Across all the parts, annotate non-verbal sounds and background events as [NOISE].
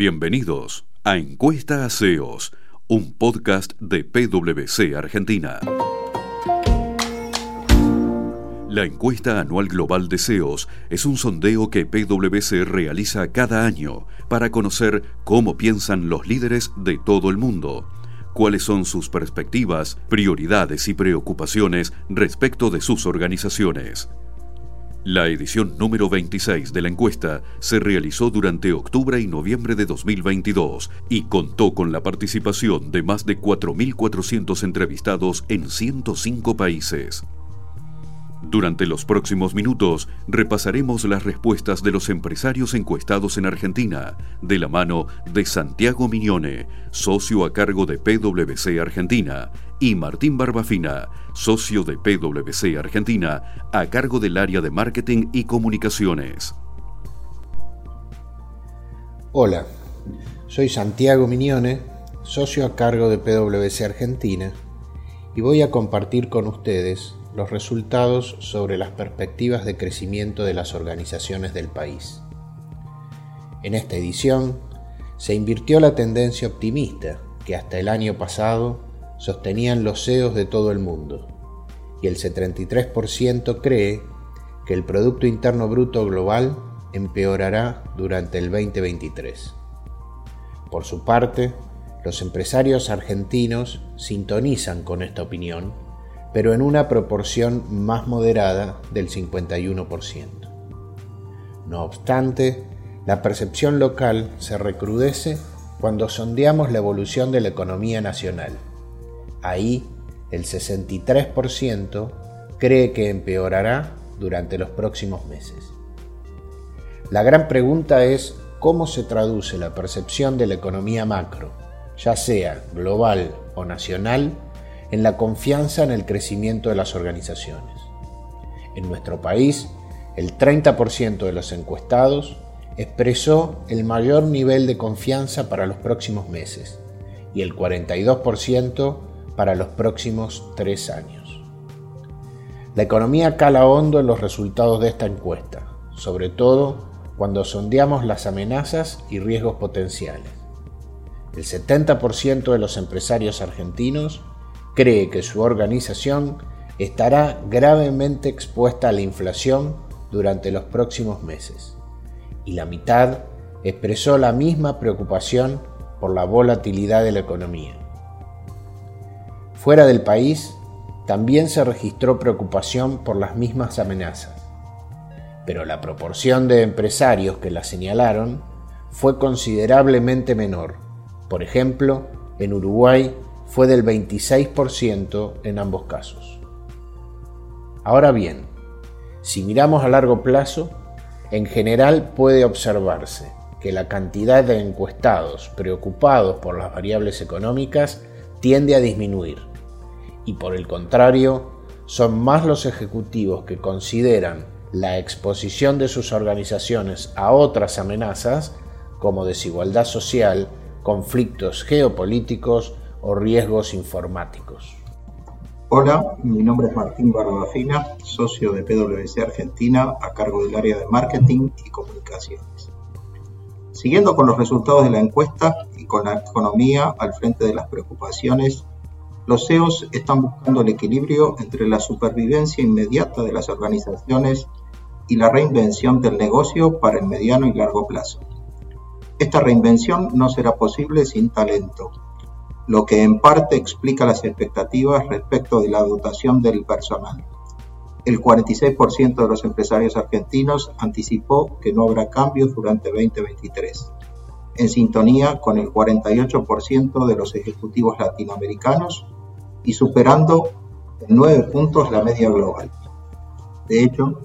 Bienvenidos a Encuesta a un podcast de PwC Argentina. La encuesta anual global de CEOs es un sondeo que PwC realiza cada año para conocer cómo piensan los líderes de todo el mundo, cuáles son sus perspectivas, prioridades y preocupaciones respecto de sus organizaciones. La edición número 26 de la encuesta se realizó durante octubre y noviembre de 2022 y contó con la participación de más de 4.400 entrevistados en 105 países. Durante los próximos minutos repasaremos las respuestas de los empresarios encuestados en Argentina, de la mano de Santiago Miñone, socio a cargo de PwC Argentina, y Martín Barbafina, socio de PwC Argentina, a cargo del área de marketing y comunicaciones. Hola, soy Santiago Miñone, socio a cargo de PwC Argentina, y voy a compartir con ustedes los resultados sobre las perspectivas de crecimiento de las organizaciones del país. En esta edición se invirtió la tendencia optimista que hasta el año pasado sostenían los CEOs de todo el mundo, y el 73% cree que el Producto Interno Bruto Global empeorará durante el 2023. Por su parte, los empresarios argentinos sintonizan con esta opinión pero en una proporción más moderada del 51%. No obstante, la percepción local se recrudece cuando sondeamos la evolución de la economía nacional. Ahí, el 63% cree que empeorará durante los próximos meses. La gran pregunta es cómo se traduce la percepción de la economía macro, ya sea global o nacional, en la confianza en el crecimiento de las organizaciones. En nuestro país, el 30% de los encuestados expresó el mayor nivel de confianza para los próximos meses y el 42% para los próximos tres años. La economía cala hondo en los resultados de esta encuesta, sobre todo cuando sondeamos las amenazas y riesgos potenciales. El 70% de los empresarios argentinos cree que su organización estará gravemente expuesta a la inflación durante los próximos meses, y la mitad expresó la misma preocupación por la volatilidad de la economía. Fuera del país, también se registró preocupación por las mismas amenazas, pero la proporción de empresarios que la señalaron fue considerablemente menor. Por ejemplo, en Uruguay fue del 26% en ambos casos. Ahora bien, si miramos a largo plazo, en general puede observarse que la cantidad de encuestados preocupados por las variables económicas tiende a disminuir y por el contrario, son más los ejecutivos que consideran la exposición de sus organizaciones a otras amenazas como desigualdad social, conflictos geopolíticos o riesgos informáticos. Hola, mi nombre es Martín Barbafina, socio de PwC Argentina a cargo del área de marketing y comunicaciones. Siguiendo con los resultados de la encuesta y con la economía al frente de las preocupaciones, los CEOs están buscando el equilibrio entre la supervivencia inmediata de las organizaciones y la reinvención del negocio para el mediano y largo plazo. Esta reinvención no será posible sin talento, lo que en parte explica las expectativas respecto de la dotación del personal. El 46% de los empresarios argentinos anticipó que no habrá cambios durante 2023, en sintonía con el 48% de los ejecutivos latinoamericanos y superando en 9 puntos la media global. De hecho,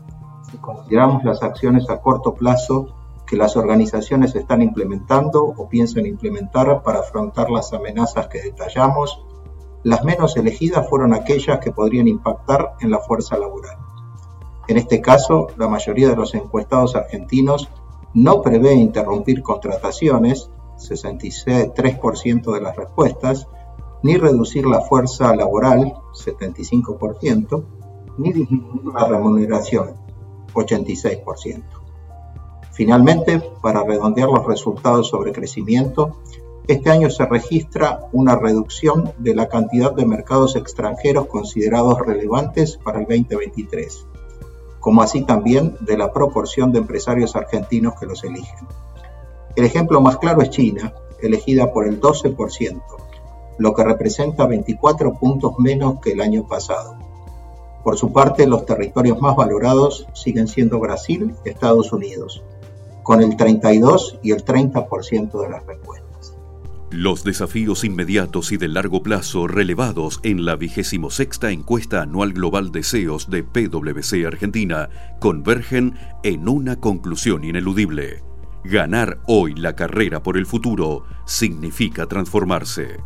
si consideramos las acciones a corto plazo que las organizaciones están implementando o piensan implementar para afrontar las amenazas que detallamos, las menos elegidas fueron aquellas que podrían impactar en la fuerza laboral. En este caso, la mayoría de los encuestados argentinos no prevé interrumpir contrataciones, 63% de las respuestas, ni reducir la fuerza laboral, 75%, ni disminuir la remuneración, 86%. Finalmente, para redondear los resultados sobre crecimiento, este año se registra una reducción de la cantidad de mercados extranjeros considerados relevantes para el 2023, como así también de la proporción de empresarios argentinos que los eligen. El ejemplo más claro es China, elegida por el 12%, lo que representa 24 puntos menos que el año pasado. Por su parte, los territorios más valorados siguen siendo Brasil y Estados Unidos, con el 32 y el 30% de las respuestas. Los desafíos inmediatos y de largo plazo relevados en la vigésimo sexta encuesta anual global de SEOs de PwC Argentina convergen en una conclusión ineludible. Ganar hoy la carrera por el futuro significa transformarse.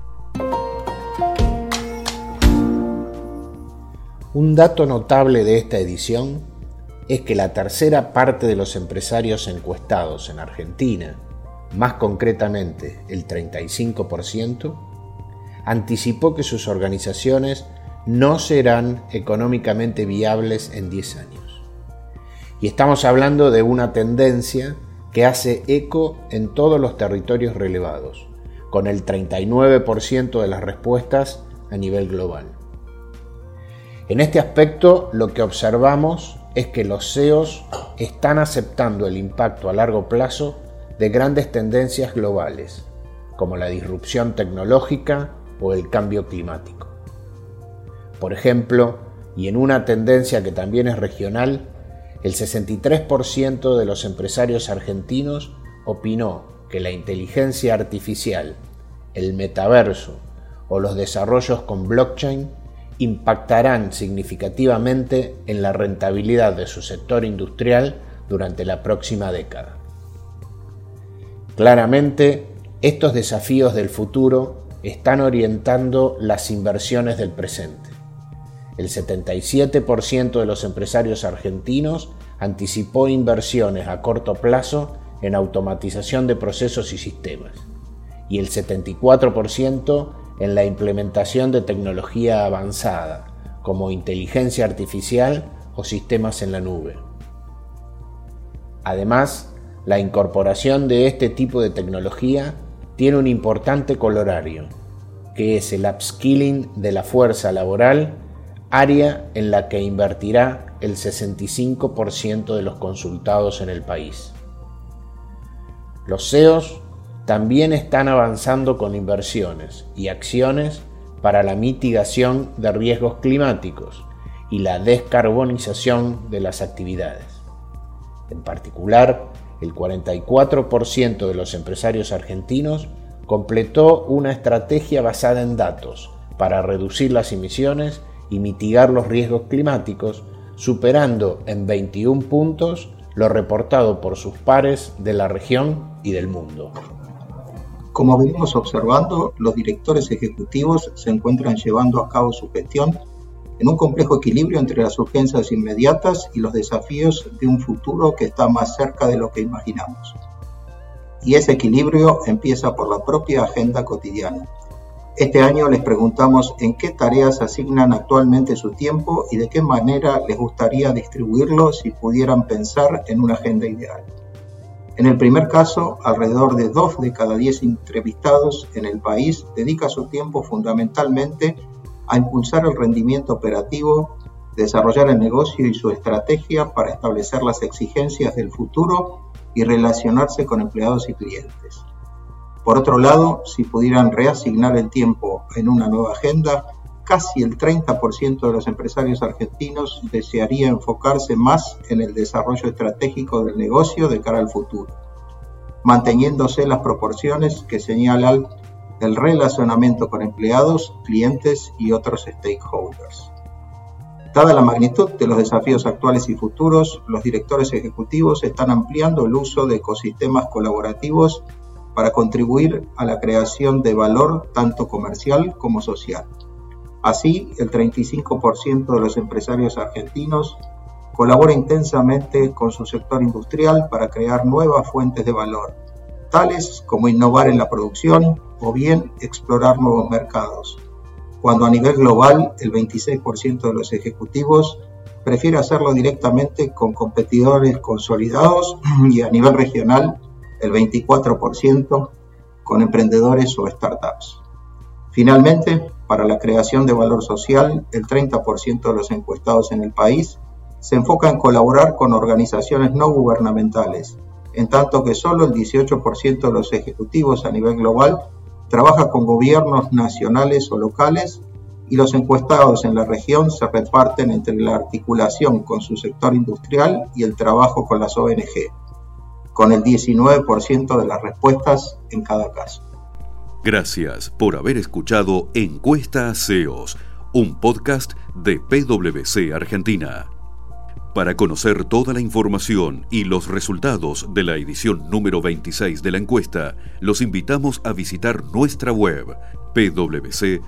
Un dato notable de esta edición es que la tercera parte de los empresarios encuestados en Argentina, más concretamente el 35%, anticipó que sus organizaciones no serán económicamente viables en 10 años. Y estamos hablando de una tendencia que hace eco en todos los territorios relevados, con el 39% de las respuestas a nivel global. En este aspecto lo que observamos es que los CEOs están aceptando el impacto a largo plazo de grandes tendencias globales, como la disrupción tecnológica o el cambio climático. Por ejemplo, y en una tendencia que también es regional, el 63% de los empresarios argentinos opinó que la inteligencia artificial, el metaverso o los desarrollos con blockchain impactarán significativamente en la rentabilidad de su sector industrial durante la próxima década. Claramente, estos desafíos del futuro están orientando las inversiones del presente. El 77% de los empresarios argentinos anticipó inversiones a corto plazo en automatización de procesos y sistemas, y el 74% en la implementación de tecnología avanzada, como inteligencia artificial o sistemas en la nube. Además, la incorporación de este tipo de tecnología tiene un importante colorario, que es el upskilling de la fuerza laboral, área en la que invertirá el 65% de los consultados en el país. Los CEOs también están avanzando con inversiones y acciones para la mitigación de riesgos climáticos y la descarbonización de las actividades. En particular, el 44% de los empresarios argentinos completó una estrategia basada en datos para reducir las emisiones y mitigar los riesgos climáticos, superando en 21 puntos lo reportado por sus pares de la región y del mundo. Como venimos observando, los directores ejecutivos se encuentran llevando a cabo su gestión en un complejo equilibrio entre las urgencias inmediatas y los desafíos de un futuro que está más cerca de lo que imaginamos. Y ese equilibrio empieza por la propia agenda cotidiana. Este año les preguntamos en qué tareas asignan actualmente su tiempo y de qué manera les gustaría distribuirlo si pudieran pensar en una agenda ideal. En el primer caso, alrededor de dos de cada diez entrevistados en el país dedica su tiempo fundamentalmente a impulsar el rendimiento operativo, desarrollar el negocio y su estrategia para establecer las exigencias del futuro y relacionarse con empleados y clientes. Por otro lado, si pudieran reasignar el tiempo en una nueva agenda, casi el 30% de los empresarios argentinos desearía enfocarse más en el desarrollo estratégico del negocio de cara al futuro, manteniéndose las proporciones que señalan el relacionamiento con empleados, clientes y otros stakeholders. Dada la magnitud de los desafíos actuales y futuros, los directores ejecutivos están ampliando el uso de ecosistemas colaborativos para contribuir a la creación de valor tanto comercial como social. Así, el 35% de los empresarios argentinos colabora intensamente con su sector industrial para crear nuevas fuentes de valor, tales como innovar en la producción o bien explorar nuevos mercados, cuando a nivel global el 26% de los ejecutivos prefiere hacerlo directamente con competidores consolidados [CLEARS THROAT] y a nivel regional el 24% con emprendedores o startups. Finalmente, para la creación de valor social, el 30% de los encuestados en el país se enfoca en colaborar con organizaciones no gubernamentales, en tanto que solo el 18% de los ejecutivos a nivel global trabaja con gobiernos nacionales o locales y los encuestados en la región se reparten entre la articulación con su sector industrial y el trabajo con las ONG, con el 19% de las respuestas en cada caso. Gracias por haber escuchado Encuesta SEOs, un podcast de PwC Argentina. Para conocer toda la información y los resultados de la edición número 26 de la encuesta, los invitamos a visitar nuestra web pwc.com.ar.